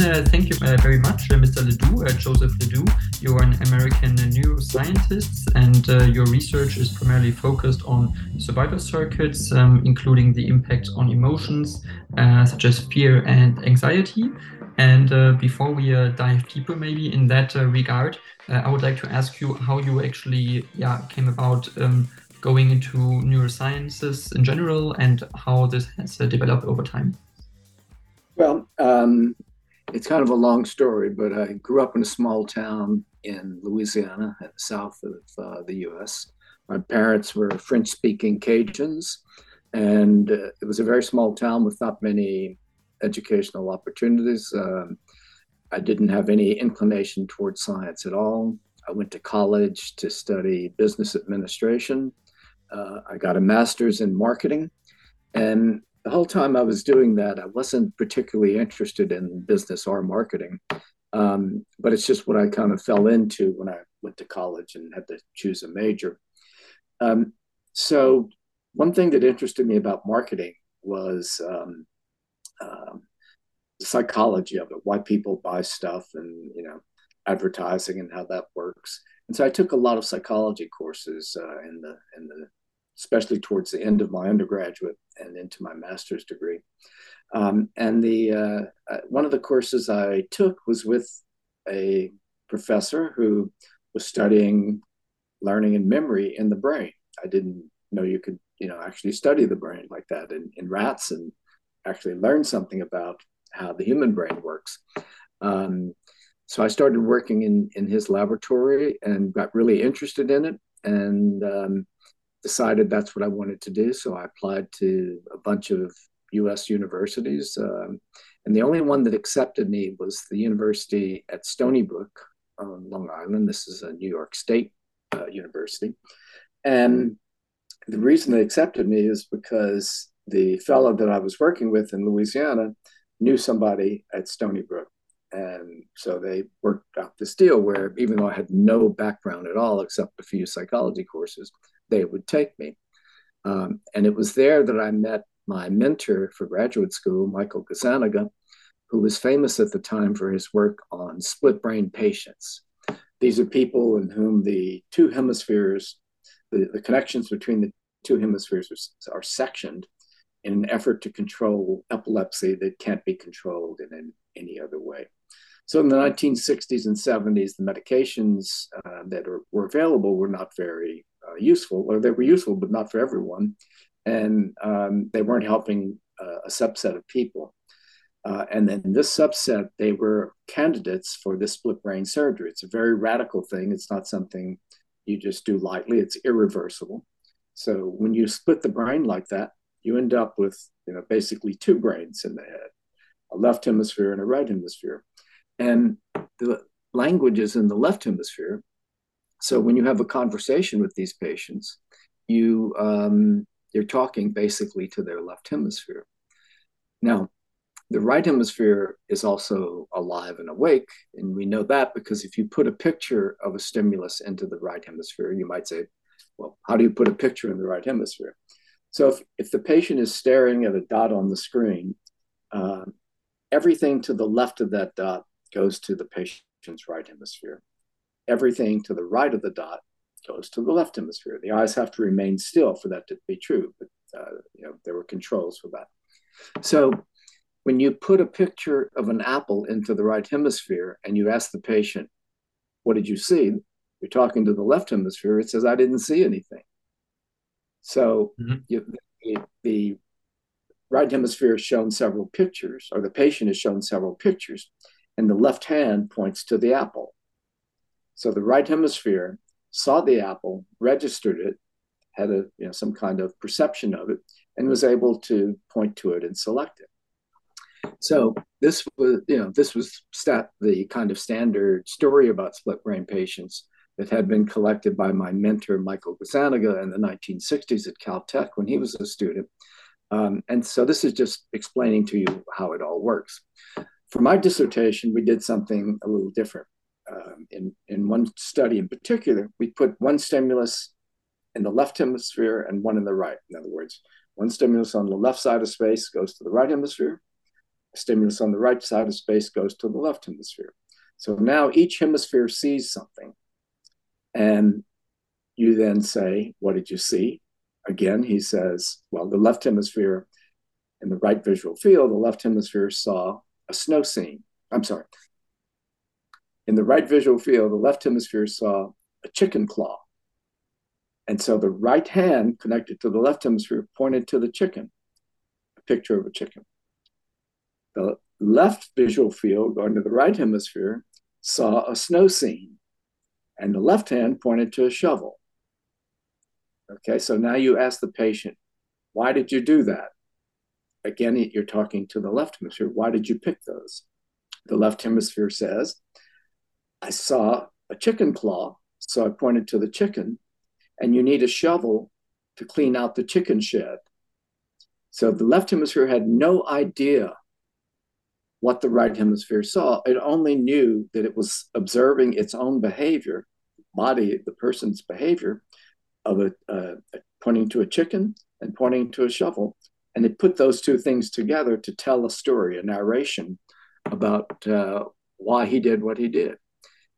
uh, thank you uh, very much, uh, Mr. LeDoux, uh, Joseph LeDoux. You are an American neuroscientist, and uh, your research is primarily focused on survival circuits, um, including the impact on emotions uh, such as fear and anxiety. And before we dive deeper, maybe in that regard, I would like to ask you how you actually yeah, came about um, going into neurosciences in general and how this has developed over time. Well, um, it's kind of a long story, but I grew up in a small town in Louisiana, the south of uh, the U.S. My parents were French-speaking Cajuns, and uh, it was a very small town with not many educational opportunities. Um, I didn't have any inclination towards science at all. I went to college to study business administration. Uh, I got a master's in marketing, and the whole time I was doing that, I wasn't particularly interested in business or marketing. Um, but it's just what I kind of fell into when I went to college and had to choose a major. Um, so, one thing that interested me about marketing was um, um, the psychology of it, why people buy stuff, and you know, advertising and how that works. And so, I took a lot of psychology courses uh, in the in the especially towards the end of my undergraduate and into my master's degree. Um, and the uh, uh, one of the courses I took was with a professor who was studying learning and memory in the brain. I didn't know you could, you know, actually study the brain like that in, in rats and actually learn something about how the human brain works. Um, so I started working in in his laboratory and got really interested in it. And um, decided that's what I wanted to do. So I applied to a bunch of US universities. Um, and the only one that accepted me was the university at Stony Brook on Long Island. This is a New York State uh, university. And the reason they accepted me is because the fellow that I was working with in Louisiana knew somebody at Stony Brook. And so they worked out this deal where even though I had no background at all except a few psychology courses, they would take me. Um, and it was there that I met my mentor for graduate school, Michael Gazzaniga, who was famous at the time for his work on split brain patients. These are people in whom the two hemispheres, the, the connections between the two hemispheres are, are, sectioned in an effort to control epilepsy that can't be controlled in, in any other way. So in the 1960s and 70s, the medications uh, that are, were available were not very useful, or they were useful, but not for everyone. And um, they weren't helping uh, a subset of people. Uh, and then this subset, they were candidates for this split brain surgery. It's a very radical thing. It's not something you just do lightly, it's irreversible. So when you split the brain like that, you end up with you know basically two brains in the head, a left hemisphere and a right hemisphere. And the language is in the left hemisphere, so when you have a conversation with these patients, you um, you're talking basically to their left hemisphere. Now, the right hemisphere is also alive and awake, and we know that because if you put a picture of a stimulus into the right hemisphere, you might say, "Well, how do you put a picture in the right hemisphere?" So if, if the patient is staring at a dot on the screen, uh, everything to the left of that dot goes to the patient's right hemisphere everything to the right of the dot goes to the left hemisphere. The eyes have to remain still for that to be true, but uh, you know there were controls for that. So when you put a picture of an apple into the right hemisphere and you ask the patient, "What did you see?" You're talking to the left hemisphere. It says, "I didn't see anything." So mm-hmm. you, the, the right hemisphere has shown several pictures, or the patient has shown several pictures, and the left hand points to the apple. So the right hemisphere saw the apple, registered it, had a you know some kind of perception of it, and was able to point to it and select it. So this was you know this was stat, the kind of standard story about split brain patients that had been collected by my mentor Michael Gazzaniga in the 1960s at Caltech when he was a student. Um, and so this is just explaining to you how it all works. For my dissertation, we did something a little different um, in, in one study in particular, we put one stimulus in the left hemisphere and one in the right. In other words, one stimulus on the left side of space goes to the right hemisphere, a stimulus on the right side of space goes to the left hemisphere. So now each hemisphere sees something. And you then say, What did you see? Again, he says, Well, the left hemisphere in the right visual field, the left hemisphere saw a snow scene. I'm sorry. In the right visual field, the left hemisphere saw a chicken claw. And so the right hand connected to the left hemisphere pointed to the chicken, a picture of a chicken. The left visual field going to the right hemisphere saw a snow scene, and the left hand pointed to a shovel. Okay, so now you ask the patient, why did you do that? Again, you're talking to the left hemisphere. Why did you pick those? The left hemisphere says, I saw a chicken claw, so I pointed to the chicken, and you need a shovel to clean out the chicken shed. So the left hemisphere had no idea what the right hemisphere saw. It only knew that it was observing its own behavior, body, the person's behavior of a, uh, pointing to a chicken and pointing to a shovel. And it put those two things together to tell a story, a narration about uh, why he did what he did.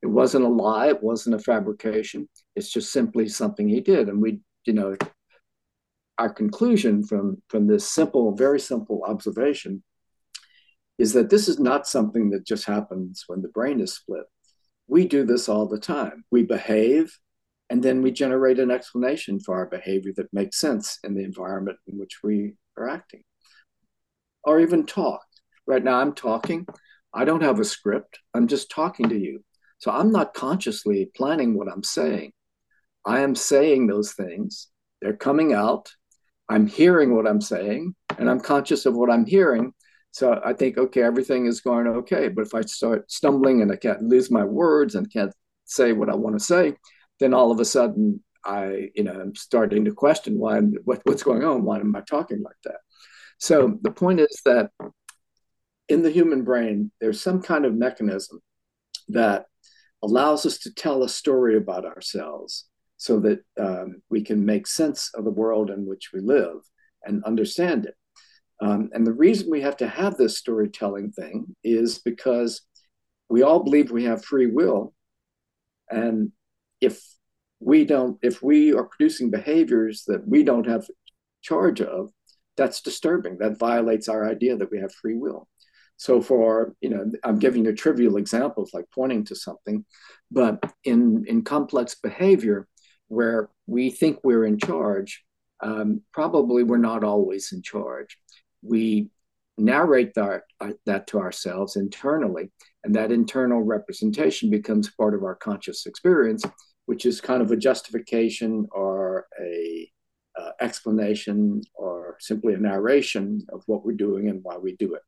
It wasn't a lie, it wasn't a fabrication. It's just simply something he did. And we, you know, our conclusion from, from this simple, very simple observation is that this is not something that just happens when the brain is split. We do this all the time. We behave, and then we generate an explanation for our behavior that makes sense in the environment in which we are acting. Or even talk. Right now, I'm talking. I don't have a script. I'm just talking to you. So I'm not consciously planning what I'm saying. I am saying those things. They're coming out. I'm hearing what I'm saying, and I'm conscious of what I'm hearing. So I think, okay, everything is going okay. But if I start stumbling and I can't lose my words and can't say what I want to say, then all of a sudden I, you know, I'm starting to question why, what, what's going on? Why am I talking like that? So the point is that in the human brain, there's some kind of mechanism that allows us to tell a story about ourselves so that um, we can make sense of the world in which we live and understand it. Um, and the reason we have to have this storytelling thing is because we all believe we have free will. And if we don't, if we are producing behaviors that we don't have charge of, that's disturbing. That violates our idea that we have free will. So for, you know, I'm giving you trivial examples like pointing to something, but in, in complex behavior where we think we're in charge, um, probably we're not always in charge we narrate that, uh, that to ourselves internally, and that internal representation becomes part of our conscious experience, which is kind of a justification or a uh, explanation or simply a narration of what we're doing and why we do it.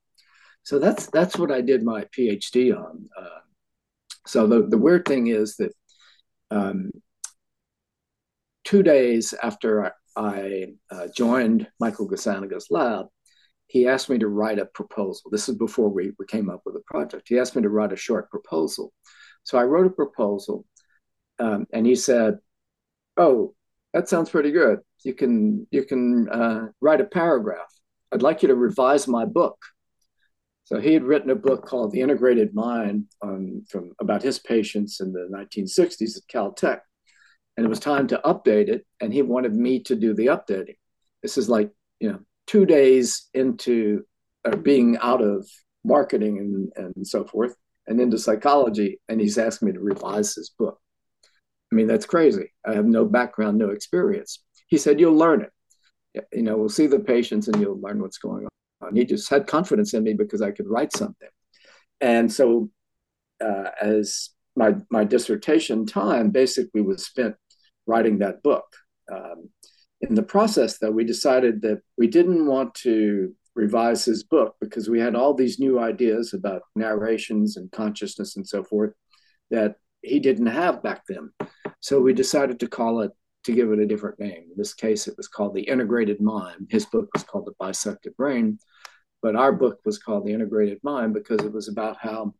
So that's that's what I did my PhD on. Uh, so the, the weird thing is that um, two days after I, I uh, joined Michael Gazzaniga's lab, he asked me to write a proposal. This is before we, we came up with a project. He asked me to write a short proposal. So I wrote a proposal, um, and he said, "Oh, that sounds pretty good. You can you can uh, write a paragraph. I'd like you to revise my book." So he had written a book called The Integrated Mind um, from about his patients in the 1960s at Caltech, and it was time to update it. And he wanted me to do the updating. This is like you know two days into uh, being out of marketing and, and so forth and into psychology, and he's asked me to revise his book. I mean, that's crazy. I have no background, no experience. He said, You'll learn it. You know, we'll see the patients and you'll learn what's going on. He just had confidence in me because I could write something. And so, uh, as my, my dissertation time basically was spent writing that book. Um, in the process, though, we decided that we didn't want to revise his book because we had all these new ideas about narrations and consciousness and so forth that he didn't have back then. So we decided to call it, to give it a different name. In this case, it was called The Integrated Mind. His book was called The Bisected Brain, but our book was called The Integrated Mind because it was about how,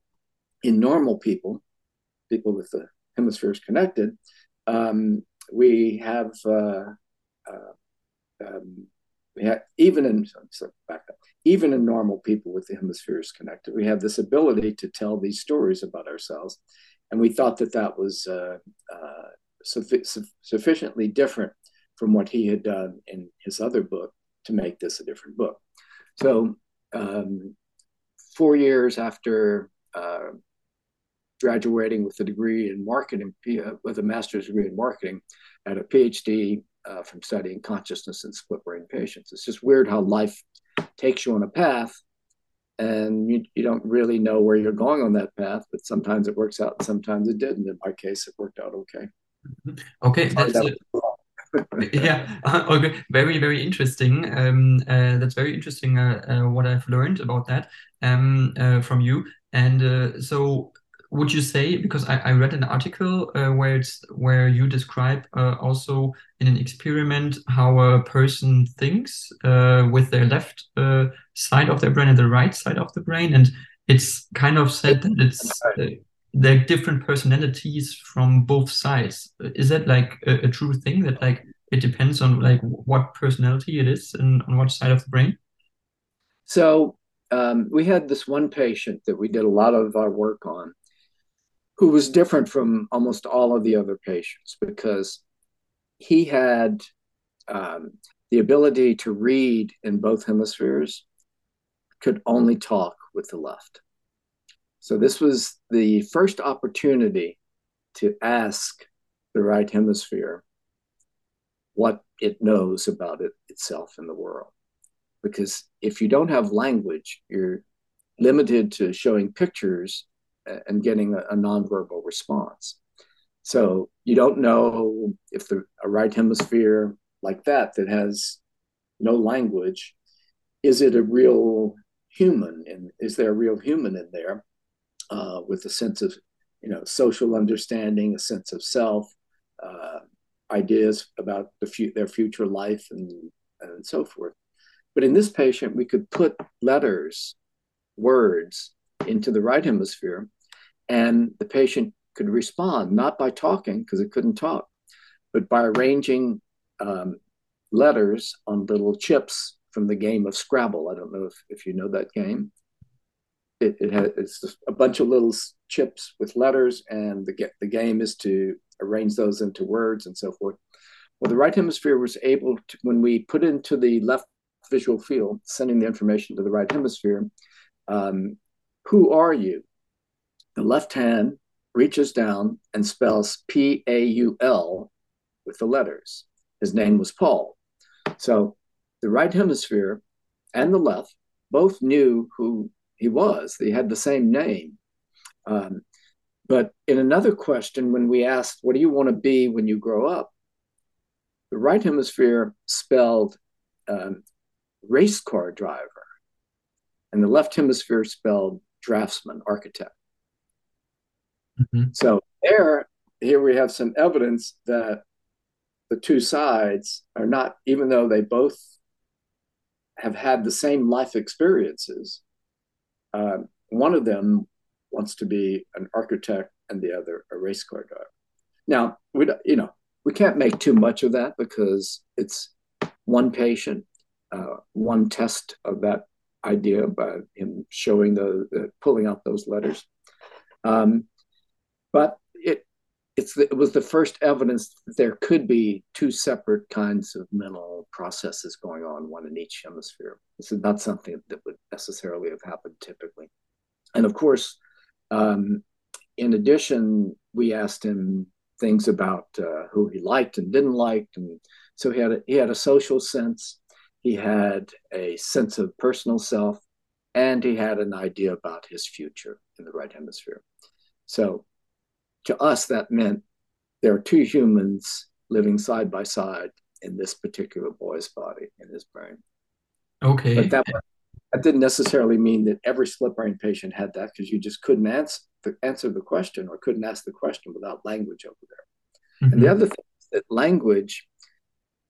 in normal people, people with the hemispheres connected, um, we have uh, uh, um, we have even in sorry, back up, even in normal people with the hemispheres connected, we have this ability to tell these stories about ourselves, and we thought that that was uh, uh, suffi- sufficiently different from what he had done in his other book to make this a different book. So, um, four years after uh, graduating with a degree in marketing, uh, with a master's degree in marketing, and a PhD uh, from studying consciousness in split brain patients. It's just weird how life takes you on a path and you, you don't really know where you're going on that path, but sometimes it works out and sometimes it didn't. In my case, it worked out okay. Okay, that's yeah okay very very interesting. Um uh, that's very interesting uh, uh, what i've learned about that um uh, from you. And uh, so would you say because I, I read an article uh, where it's where you describe also in an experiment how a person thinks with their left side of their brain and the right side of the brain. And it's kind of said that it's they're different personalities from both sides is that like a, a, true thing that like it depends on like what personality it is and on what side of the brain so um, we had this one patient that we did a lot of our work on who was different from almost all of the other patients because he had um, the ability to read in both hemispheres, could only talk with the left. So this was the first opportunity to ask the right hemisphere what it knows about it itself in the world. Because if you don't have language, you're limited to showing pictures and getting a, a nonverbal response. So you don't know if the a right hemisphere like that that has no language, is it a real human? And is there a real human in there uh, with a sense of you know social understanding, a sense of self, uh, ideas about the fu- their future life, and and so forth. But in this patient, we could put letters, words into the right hemisphere and the patient could respond not by talking because it couldn't talk, but by arranging um, letters on little chips from the game of Scrabble. I don't know if, if you know that game. It, it has it's a bunch of little chips with letters, and the the game is to arrange those into words and so forth. Well, the right hemisphere was able to, when we put into the left visual field, sending the information to the right hemisphere. Um, who are you? The left hand reaches down and spells P A U L with the letters. His name was Paul. So the right hemisphere and the left both knew who he was. They had the same name. Um, but in another question, when we asked, What do you want to be when you grow up? The right hemisphere spelled um, race car driver, and the left hemisphere spelled draftsman, architect. Mm-hmm. So there, here we have some evidence that the two sides are not, even though they both have had the same life experiences, uh, one of them wants to be an architect and the other a race car driver. Now, we don't, you know we can't make too much of that because it's one patient, uh, one test of that idea by him showing the, the pulling out those letters. Um, but it it's it was the first evidence that there could be two separate kinds of mental processes going on, one in each hemisphere. This is not something that would necessarily have happened typically. And of course, um, in addition, we asked him things about uh, who he liked and didn't like, and so he had a, he had a social sense, he had a sense of personal self, and he had an idea about his future in the right hemisphere. So to us, that meant there are two humans living side by side in this particular boy's body, in his brain. Okay. But that, that didn't necessarily mean that every split brain patient had that because you just couldn't answer the, answer the question or couldn't ask the question without language over there. Mm-hmm. And the other thing is that language,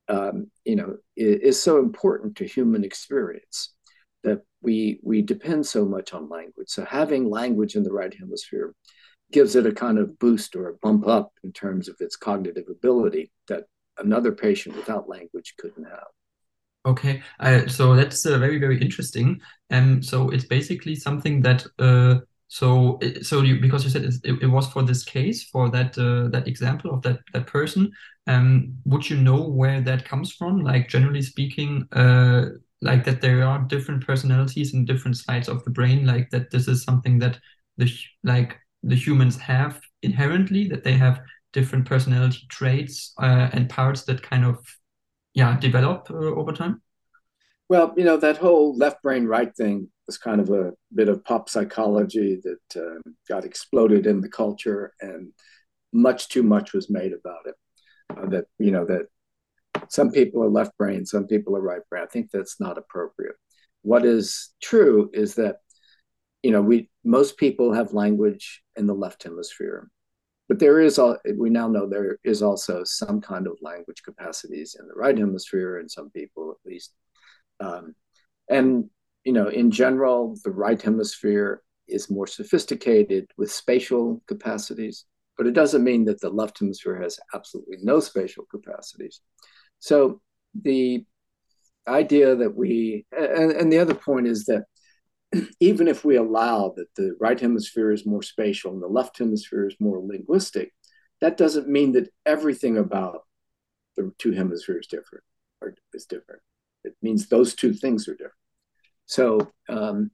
um, you know, is, is so important to human experience that we we depend so much on language. So having language in the right hemisphere gives it a kind of boost or a bump up in terms of its cognitive ability that another patient without language couldn't have. Okay, uh, so that's uh, very very interesting. Um, so it's basically something that uh, so so you because you said it, it was for this case for that uh, that example of that that person. Um, would you know where that comes from? Like generally speaking, uh, like that there are different personalities in different sides of the brain. Like that this is something that the like the humans have inherently that they have different personality traits uh, and parts that kind of yeah develop uh, over time? Well, you know that whole left brain right thing was kind of a bit of pop psychology that uh, got exploded in the culture, and much too much was made about it. Uh, that you know that some people are left brain, some people are right brain. I think that's not appropriate. What is true is that you know we most people have language in the left hemisphere but there is all we now know there is also some kind of language capacities in the right hemisphere in some people at least. Um, and you know in general the right hemisphere is more sophisticated with spatial capacities but it doesn't mean that the left hemisphere has absolutely no spatial capacities. So the idea that we and, and the other point is that even if we allow that the right hemisphere is more spatial and the left hemisphere is more linguistic, that doesn't mean that everything about the two hemispheres different or is different. It means those two things are different. So, um,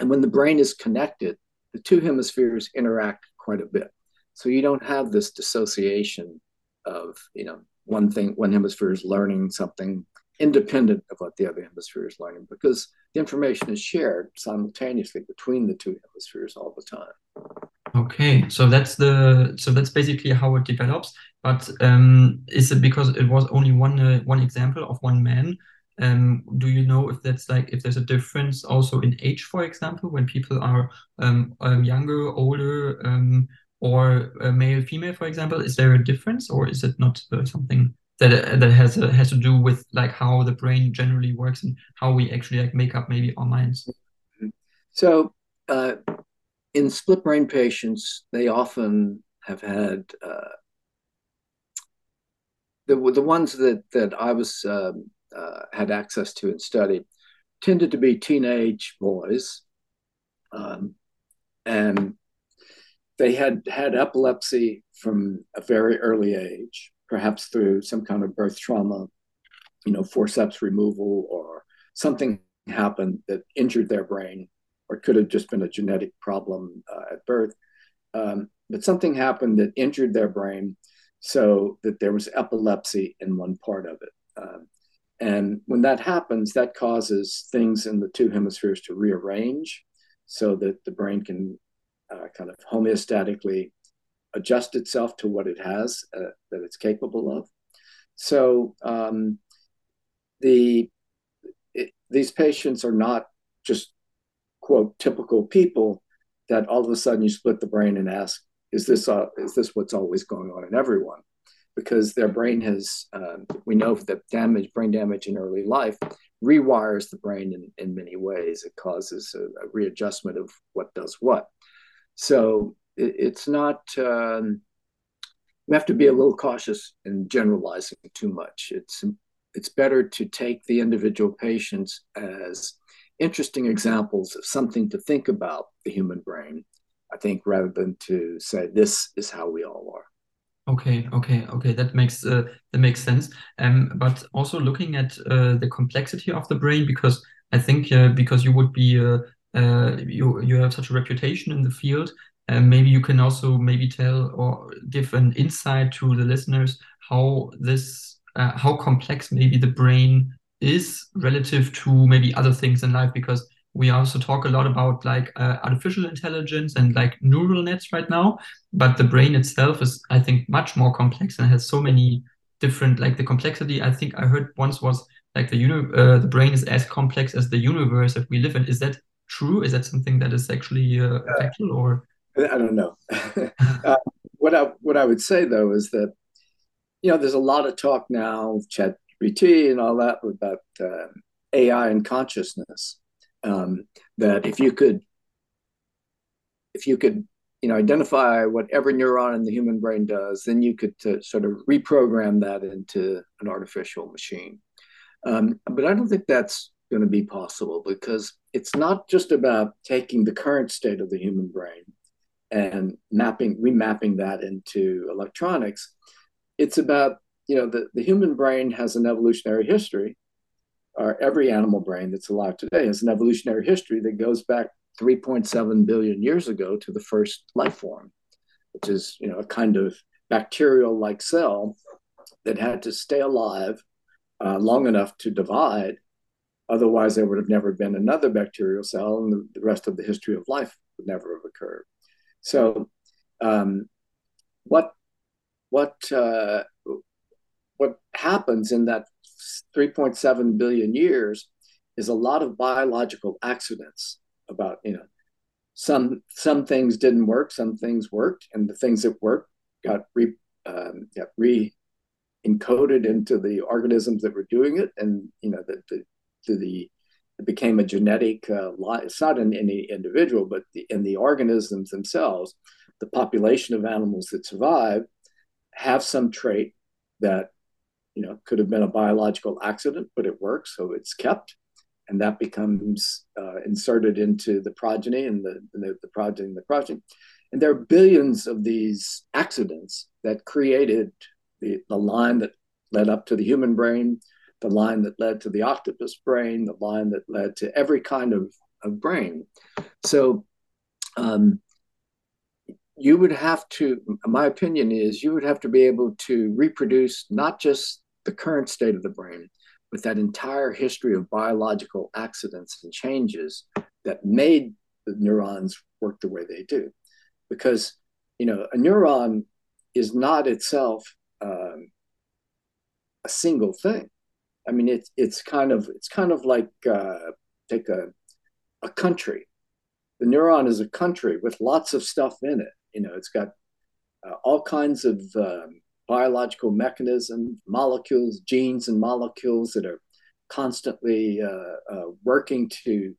and when the brain is connected, the two hemispheres interact quite a bit. So you don't have this dissociation of, you know, one thing, one hemisphere is learning something independent of what the other hemisphere is learning because the information is shared simultaneously between the two hemispheres all the time. Okay, so that's the so that's basically how it develops. But um, is it because it was only one uh, one example of one man? Um, do you know if that's like if there's a difference also in age, for example, when people are um, um younger, older, um, or uh, male, female, for example? Is there a difference, or is it not uh, something that that has uh, has to do with like how the brain generally works and how we actually like make up maybe our minds. So, uh, in split brain patients, they often have had uh, the the ones that that I was um, uh, had access to and studied tended to be teenage boys, um, and they had had epilepsy from a very early age perhaps through some kind of birth trauma, you know, forceps removal or something happened that injured their brain, or could have just been a genetic problem uh, at birth. Um, but something happened that injured their brain so that there was epilepsy in one part of it. Um, and when that happens, that causes things in the two hemispheres to rearrange so that the brain can uh, kind of homeostatically adjust itself to what it has uh, that it's capable of. So um, the it, these patients are not just quote typical people that all of a sudden you split the brain and ask, is this uh, is this what's always going on in everyone? Because their brain has, um, we know that damage, brain damage in early life rewires the brain in, in many ways. It causes a, a readjustment of what does what. So it, it's not. Um, we have to be a little cautious in generalizing too much. It's it's better to take the individual patients as interesting examples of something to think about the human brain. I think rather than to say this is how we all are. Okay, okay, okay. That makes uh, that makes sense. Um, but also looking at uh, the complexity of the brain, because I think uh, because you would be uh, uh, you you have such a reputation in the field, um, maybe you can also maybe tell or give an insight to the listeners how this uh, how complex maybe the brain is relative to maybe other things in life because we also talk a lot about like uh, artificial intelligence and like neural nets right now. But the brain itself is i think much more complex and has so many different like the complexity. I think i heard once was like the uni- uh, the brain is as complex as the universe that we live in. Is that true? Is that something that is actually uh, factual or I don't know. uh, what I what I would say though is that you know there's a lot of talk now, ChatGPT and all that about uh, AI and consciousness. Um, that if you could, if you could, you know, identify what every neuron in the human brain does, then you could uh, sort of reprogram that into an artificial machine. Um, but I don't think that's going to be possible because it's not just about taking the current state of the human brain and mapping, remapping that into electronics. It's about, you know, the, the human brain has an evolutionary history, or every animal brain that's alive today has an evolutionary history that goes back 3.7 billion years ago to the first life form, which is, you know, a kind of bacterial like cell that had to stay alive uh, long enough to divide. Otherwise, there would have never been another bacterial cell, and the, the rest of the history of life would never have occurred. So, um, what what uh, what happens in that 3.7 billion years is a lot of biological accidents about you know some some things didn't work some things worked and the things that worked got re um, got re encoded into the organisms that were doing it, and you know the the, the, the it became a genetic uh, It's not in any individual, but the, in the organisms themselves, the population of animals that survive have some trait that you know could have been a biological accident, but it works, so it's kept, and that becomes uh, inserted into the progeny and the, the the progeny and the progeny. And there are billions of these accidents that created the, the line that led up to the human brain, the line that led to the octopus brain, the line that led to every kind of, of brain. So um, you would have to, my opinion is, you would have to be able to reproduce not just the current state of the brain, but that entire history of biological accidents and changes that made the neurons work the way they do. Because, you know, a neuron is not itself um, a single thing. I mean, it's it's kind of it's kind of like uh, take a a country. The neuron is a country with lots of stuff in it. You know, it's got uh, all kinds of um, biological mechanisms, molecules, genes, and molecules that are constantly uh, uh, working to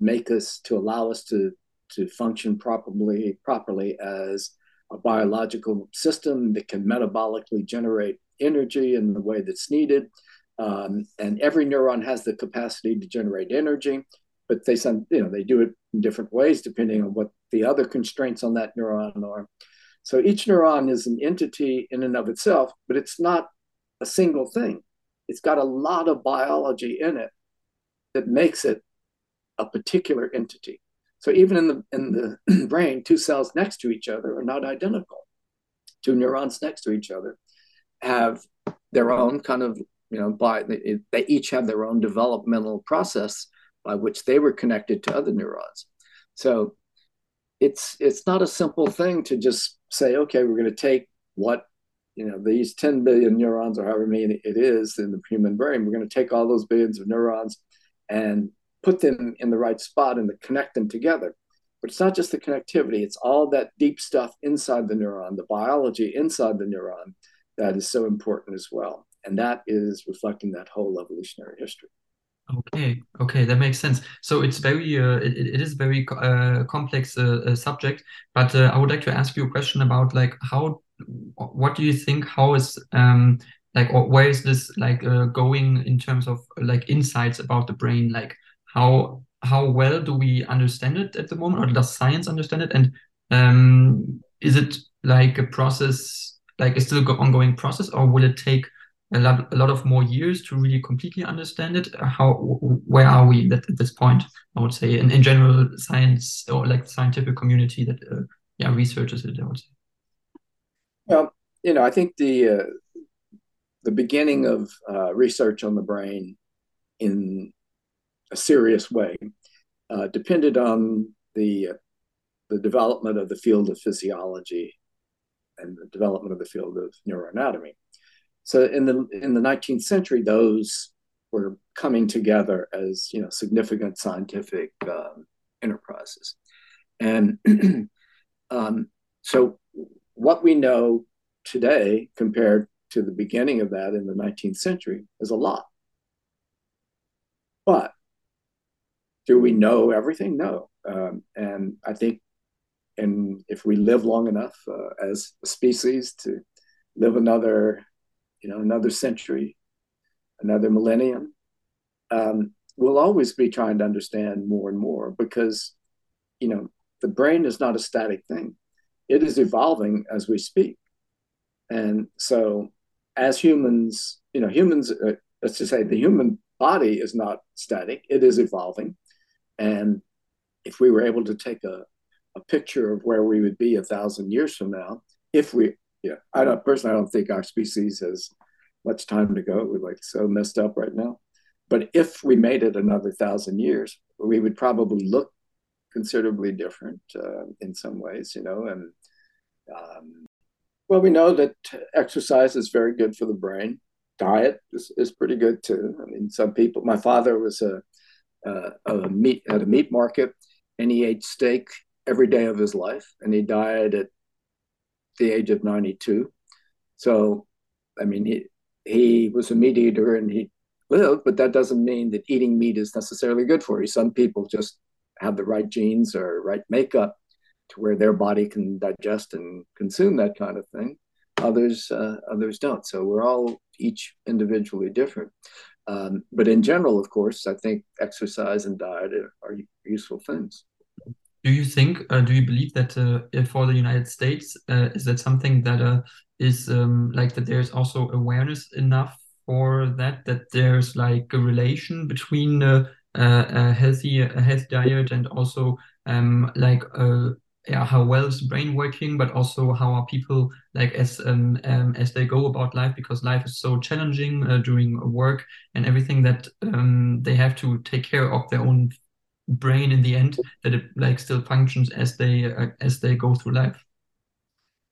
make us to allow us to to function properly properly as a biological system that can metabolically generate energy in the way that's needed. Um, and every neuron has the capacity to generate energy, but they some you know they do it in different ways depending on what the other constraints on that neuron are. So each neuron is an entity in and of itself, but it's not a single thing. It's got a lot of biology in it that makes it a particular entity. So even in the in the brain, two cells next to each other are not identical. Two neurons next to each other have their own kind of you know by they, each have their own developmental process by which they were connected to other neurons. So it's it's not a simple thing to just say okay we're going to take what you know these 10 billion neurons or however many it is in the human brain we're going to take all those billions of neurons and put them in the right spot and connect them together. But it's not just the connectivity, it's all that deep stuff inside the neuron, the biology inside the neuron that is so important as well. And that is reflecting that whole evolutionary history. Okay, okay, that makes sense. So it's very, uh, it, it is very uh, complex uh, uh, subject. But uh, I would like to ask you a question about like how, what do you think? How is um like, or where is this like uh, going in terms of like insights about the brain? Like, how how well do we understand it at the moment, or does science understand it? And um, is it like a process, like a still ongoing process, or will it take a lot, a lot of more years to really completely understand it? How, where are we at, this point? I would say, in, in general, science or like scientific community that, uh, yeah, researches it. I would say. Well, you know, I think the uh, the beginning of uh, research on the brain in a serious way uh, depended on the the development of the field of physiology and the development of the field of neuroanatomy. So in the in the 19th century, those were coming together as you know significant scientific um, enterprises, and um, so what we know today compared to the beginning of that in the 19th century is a lot. But do we know everything? No. Um, and I think, and if we live long enough uh, as a species to live another, you know, another century, another millennium, um, we'll always be trying to understand more and more because, you know, the brain is not a static thing. It is evolving as we speak. And so, as humans, you know, humans, uh, let's just say the human body is not static, it is evolving. And if we were able to take a, a picture of where we would be a thousand years from now, if we, yeah, I don't personally, I don't think our species has much time to go. We're like so messed up right now. But if we made it another thousand years, we would probably look considerably different uh, in some ways, you know. And um, well, we know that exercise is very good for the brain. Diet is, is pretty good too. I mean, some people. My father was a, a, a meat at a meat market, and he ate steak every day of his life, and he died at the age of ninety-two. So, I mean, he he was a meat eater, and he lived, but that doesn't mean that eating meat is necessarily good for you. Some people just have the right genes or right makeup to where their body can digest and consume that kind of thing. Others, uh, others don't. So we're all each individually different. Um, but in general, of course, I think exercise and diet are, are useful things. Do you think, uh, do you believe that uh, for the United States, uh, is that something that uh, is um, like that there's also awareness enough for that that there's like a relation between uh, uh, a healthy a healthy diet and also um, like yeah, how well is brain working, but also how are people like as um, um, as they go about life because life is so challenging uh, during work and everything that um, they have to take care of their own brain in the end that it like still functions as they uh, as they go through life.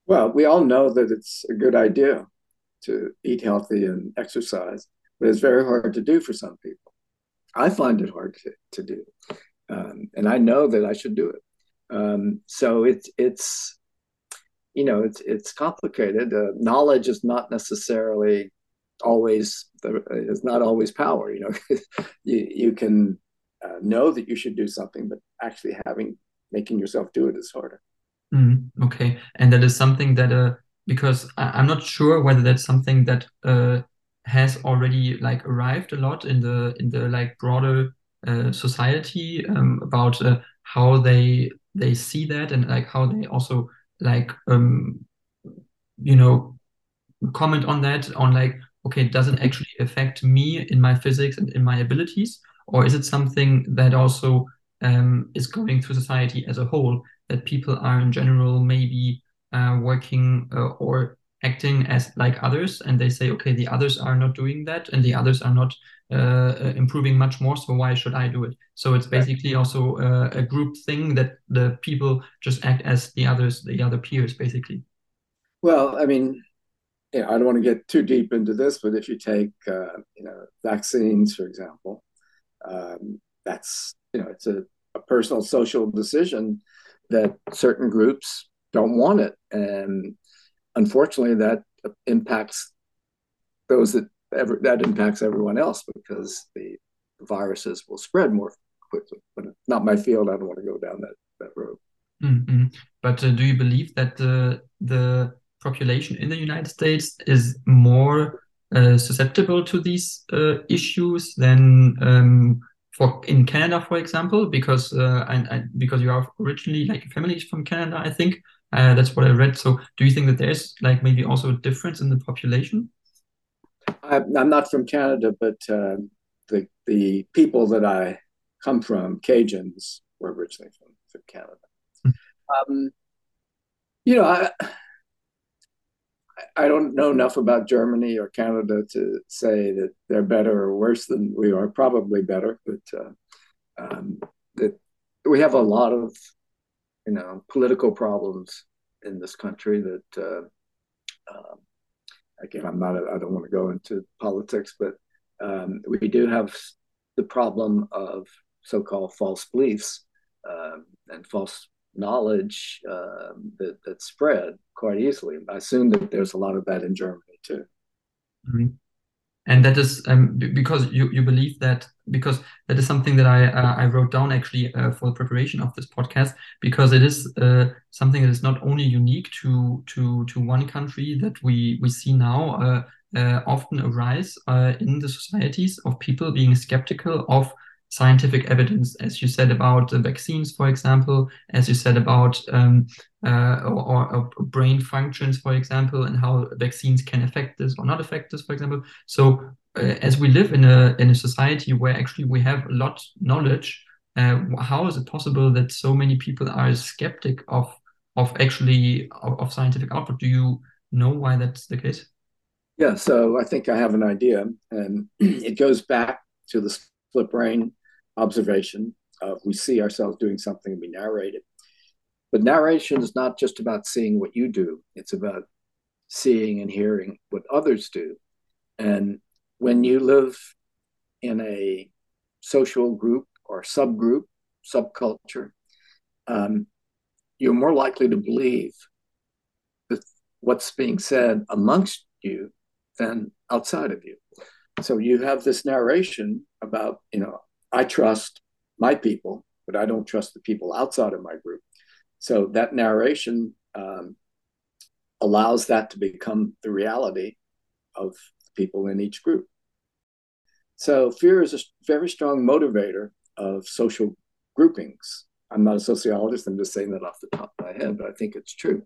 Well, we all know that it's a good idea to eat healthy and exercise, but it's very hard to do for some people. I find it hard to, to do, um, and I know that I should do it. Um, so it's it's you know it's it's complicated. Uh, knowledge is not necessarily always is not always power. You know, you you can uh, know that you should do something, but actually having making yourself do it is harder. Mm, okay, and that is something that uh, because I, am not sure whether that's something that uh, has already like arrived a lot in the in the like broader uh, society um, about uh, how they they see that and like how they also like um, you know comment on that on like okay it does it actually affect me in my physics and in my abilities or is it something that also um, is going through society as a whole that people are in general maybe uh, working uh, or acting as like others and they say okay the others are not doing that and the others are not uh, uh improving much more so why should i do it? So it's basically also uh, a group thing that the people just act as the others the other peers basically. Well i mean yeah, i don't want to get too deep into this but if you take uh, you know vaccines for example um, that's you know it's a, a personal social decision that certain groups don't want it. And unfortunately, that impacts those that ever that impacts everyone else because the viruses will spread more quickly. But not my field. I don't want to go down that that road. Mm-hmm. But uh, do you believe that the the population in the United States is more uh, susceptible to these uh, issues than um, for in Canada, for example? Because uh, and, and because you are originally like families from Canada, I think. Uh, that's what I read. So, do you think that there's like maybe also a difference in the population? I'm not from Canada, but uh, the the people that I come from, Cajuns, were originally from, from Canada. Hmm. um, you know, I I don't know enough about Germany or Canada to say that they're better or worse than we are. Probably better, but uh, um, that we have a lot of you know political problems in this country that uh, um, again I'm not I don't want to go into politics, but um, we do have the problem of so-called false beliefs um, and false knowledge uh, that that spread quite easily. I assume that there's a lot of that in Germany too. Mm-hmm and that is um, because you, you believe that because that is something that I uh, I wrote down actually uh, for the preparation of this podcast because it is uh, something that is not only unique to to to one country that we we see now uh, uh, often arise uh, in the societies of people being skeptical of scientific evidence, as you said about the vaccines, for example, as you said about um, uh, or, or, brain functions, for example, and how vaccines can affect this or not affect this, for example. So, uh, as we live in a in a society where actually we have a lot knowledge, uh, how is it possible that so many people are skeptic of of actually of, of scientific output? Do you know why that's the case? Yeah, so I think I have an idea, and it goes back to the split brain observation of we see ourselves doing something and we narrate it. But narration is not just about seeing what you do, it's about seeing and hearing what others do. And when you live in a social group or subgroup, subculture, um, you're more likely to believe what's being said amongst you than outside of you. So you have this narration about, you know, I trust my people, but I don't trust the people outside of my group. So that narration um, allows that to become the reality of people in each group. So fear is a very strong motivator of social groupings. I'm not a sociologist, I'm just saying that off the top of my head, but I think it's true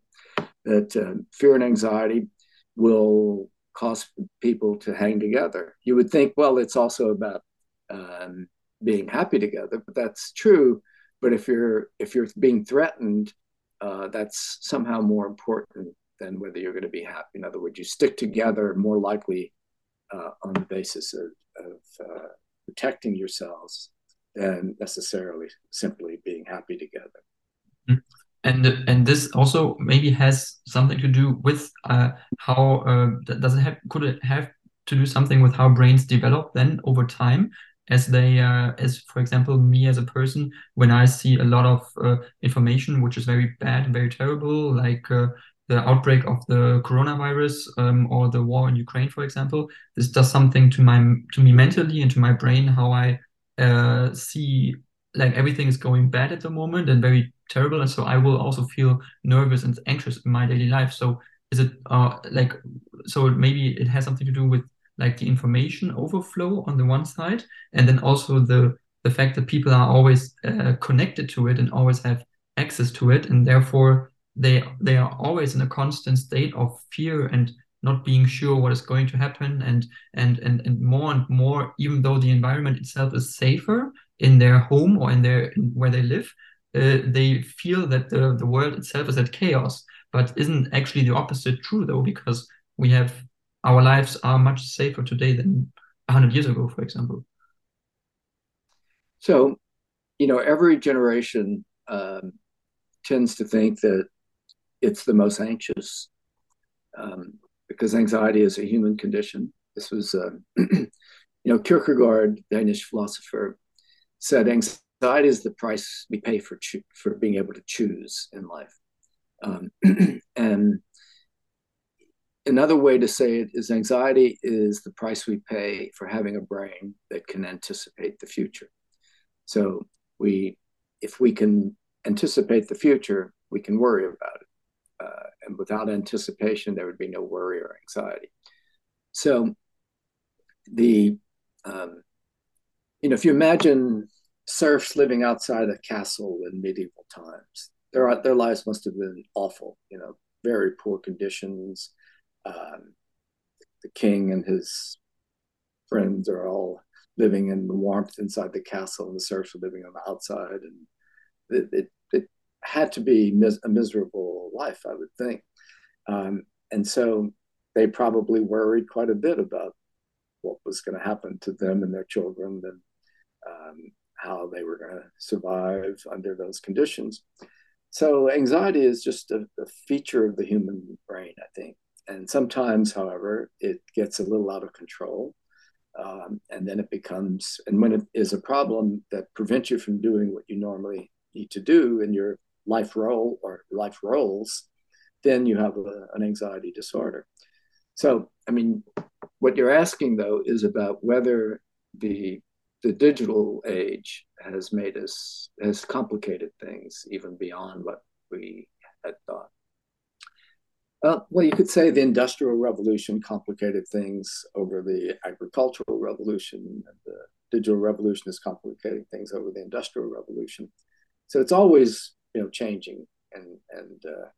that uh, fear and anxiety will cause people to hang together. You would think, well, it's also about um, being happy together, but that's true. But if you're if you're being threatened, uh, that's somehow more important than whether you're going to be happy. In other words, you stick together more likely uh, on the basis of, of uh, protecting yourselves than necessarily simply being happy together. Mm-hmm. And and this also maybe has something to do with uh, how uh, does it have could it have to do something with how brains develop then over time as they uh, as for example me as a person when i see a lot of uh, information which is very bad and very terrible like uh, the outbreak of the coronavirus um, or the war in ukraine for example this does something to my to me mentally and to my brain how i uh, see like everything is going bad at the moment and very terrible and so i will also feel nervous and anxious in my daily life. So is it uh, like so maybe it has something to do with like the information overflow on the one side, and then also the the fact that people are always uh, connected to it and always have access to it, and therefore they they are always in a constant state of fear and not being sure what is going to happen and and and, and more and more even though the environment itself is safer in their home or in their in where they live uh, they feel that the, the world itself is at chaos. But isn't actually the opposite true though because we have our lives are much safer today than 100 years ago, for example. So, you know, every generation um, tends to think that it's the most anxious um, because anxiety is a human condition. This was, uh, you know, Kierkegaard, Danish philosopher, said anxiety is the price we pay for for being able to choose in life. Um, and another way to say it is anxiety is the price we pay for having a brain that can anticipate the future. So we, if we can anticipate the future, we can worry about it. Uh, and without anticipation, there would be no worry or anxiety. So the, um, you know, if you imagine serfs living outside a castle in medieval times, their their lives must have been awful. You know, very poor conditions um, the king and his friends are all living in the warmth inside the castle, and the serfs are living on the outside, and it, it, it had to be mis- a miserable life, I would think. Um, and so they probably worried quite a bit about what was going to happen to them and their children and um, how they were going to survive under those conditions. So anxiety is just a, a, feature of the human brain, I think. And sometimes, however, it gets a little out of control. Um, and then it becomes, and when it is a problem that prevents you from doing what you normally need to do in your life role or life roles, then you have a, an anxiety disorder. So, I mean, what you're asking though is about whether the the digital age has made us has complicated things even beyond what we had thought. Uh, well, you could say the Industrial Revolution complicated things over the Agricultural Revolution, the Digital Revolution is complicating things over the Industrial Revolution. So it's always you know changing and and uh,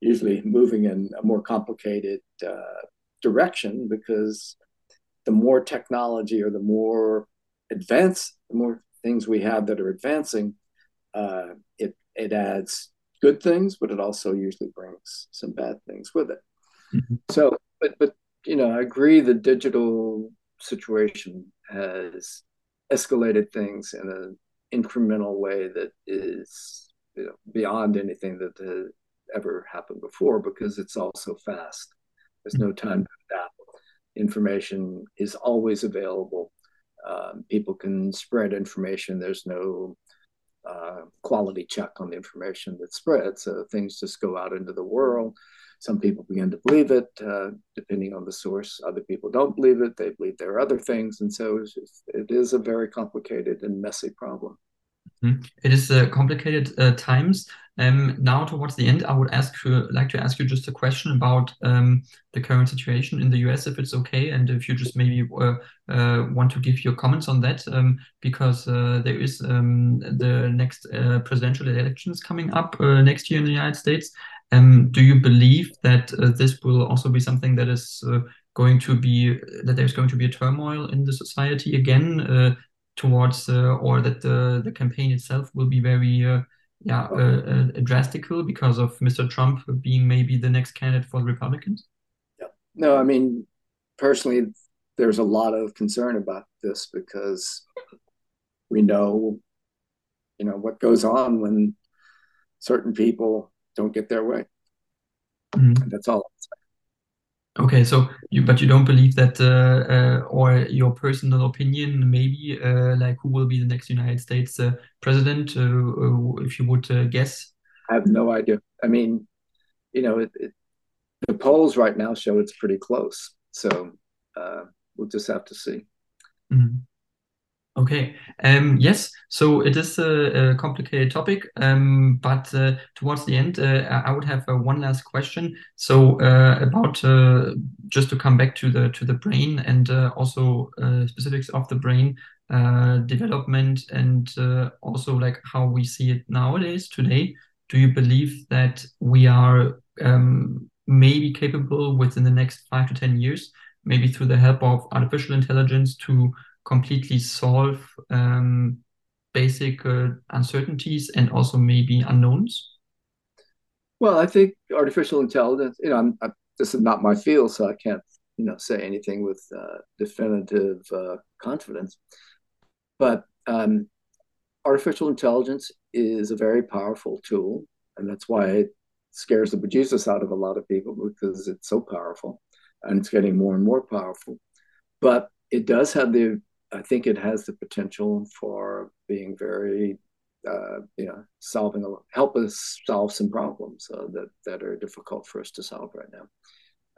usually moving in a more complicated uh, direction because the more technology or the more advanced, the more things we have that are advancing, uh, it it adds good things, but it also usually brings some bad things with it. Mm-hmm. So, but but you know, I agree the digital situation has escalated things in an incremental way that is you know, beyond anything that has ever happened before because it's all so fast. There's no time to adapt. Information is always available. Um, people can spread information. There's no uh, quality check on the information that's spread. So things just go out into the world. Some people begin to believe it, uh, depending on the source. Other people don't believe it. They believe there are other things. And so just, it is a very complicated and messy problem. Mm-hmm. It is uh, complicated uh, times. Um, now, towards the end, I would ask you, like to ask you just a question about um, the current situation in the US, if it's okay, and if you just maybe uh, uh want to give your comments on that, um, because uh, there is um, the next uh, presidential elections coming up next year in the United States. Um, do you believe that this will also be something that is going to be that there's going to be a turmoil in the society again? Towards uh, or that the, the campaign itself will be very uh, yeah uh, drastical because of Mr. Trump being maybe the next candidate for the Republicans? Yeah. No, I mean personally, there's a lot of concern about this because we know, you know, what goes on when certain people don't get their way. Mm-hmm. That's all. Okay, so you but you don't believe that, uh, uh, or your personal opinion, maybe uh, like who will be the next United States uh, president, uh, uh, if you would guess? I have no idea. I mean, you know, it, it, the polls right now show it's pretty close, so we'll just have to see. Mm -hmm. Okay. Um, yes. So it is a, a complicated topic, um, but uh, towards the end, uh, I would have uh, one last question. So uh, about uh, just to come back to the to the brain and uh, also specifics of the brain development and also like how we see it nowadays today. Do you believe that we are um, maybe capable within the next five to ten years, maybe through the help of artificial intelligence, to completely solve um, basic uh, uncertainties and also maybe unknowns? Well, I think artificial intelligence. You know, I'm, I'm, this is not my field, so I can't you know say anything with uh, definitive uh, confidence. But um, artificial intelligence is a very powerful tool, and that's why it scares the bejesus out of a lot of people because it's so powerful, and it's getting more and more powerful. But it does have the I think it has the potential for being very, uh, you know, solving a help us solve some problems uh, that that are difficult for us to solve right now.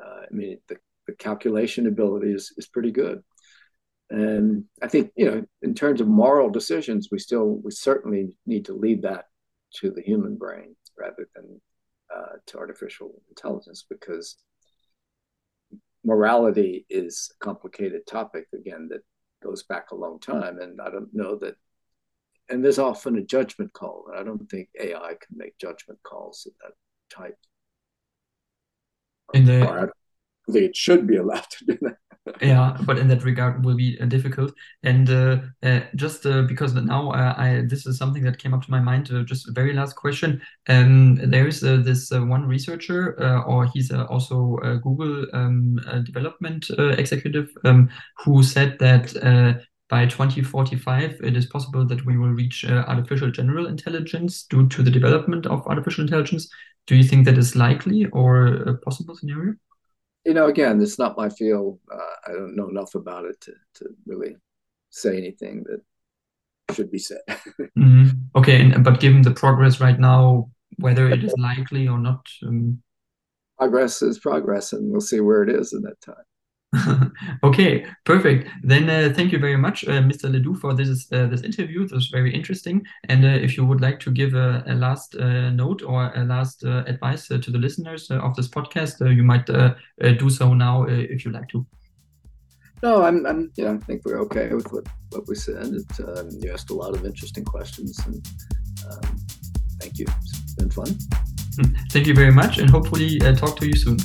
Uh, I mean, the, the calculation ability is is pretty good, and I think you know, in terms of moral decisions, we still we certainly need to leave that to the human brain rather than uh, to artificial intelligence because morality is a complicated topic again that goes back a long hmm. time. And I don't know that, and there's often a judgment call. And I don't think AI can make judgment calls of that type. In the, uh, I don't think it should be allowed to do that. Yeah, but in that regard will be uh, difficult. And uh, uh, just uh, because now uh, I this is something that came up to my mind. Uh, just a very last question. Um, there is this one researcher, or he's also a Google um, development executive, um, who said that by 2045 it is possible that we will reach artificial general intelligence due to the development of artificial intelligence. Do you think that is likely or a possible scenario? You know, again, it's not my field. Uh, I don't know enough about it to, to really say anything that should be said. mm-hmm. Okay, and, but given the progress right now, whether it is likely or not, um... progress is progress, and we'll see where it is in that time. okay, perfect. Then uh, thank you very much, uh, Mr. LeDoux, for this uh, this interview. It was very interesting. And uh, if you would like to give a, a last uh, note or a last uh, advice to the listeners of this podcast, you might do so now if you like to. No, I'm, I'm, yeah, I think we're okay with what, what we said. It, um, you asked a lot of interesting questions, and um, thank you. It's been fun. Thank you very much, and hopefully talk to you soon.